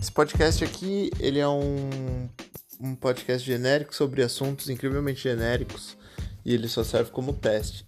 Esse podcast aqui, ele é um, um podcast genérico sobre assuntos incrivelmente genéricos e ele só serve como teste.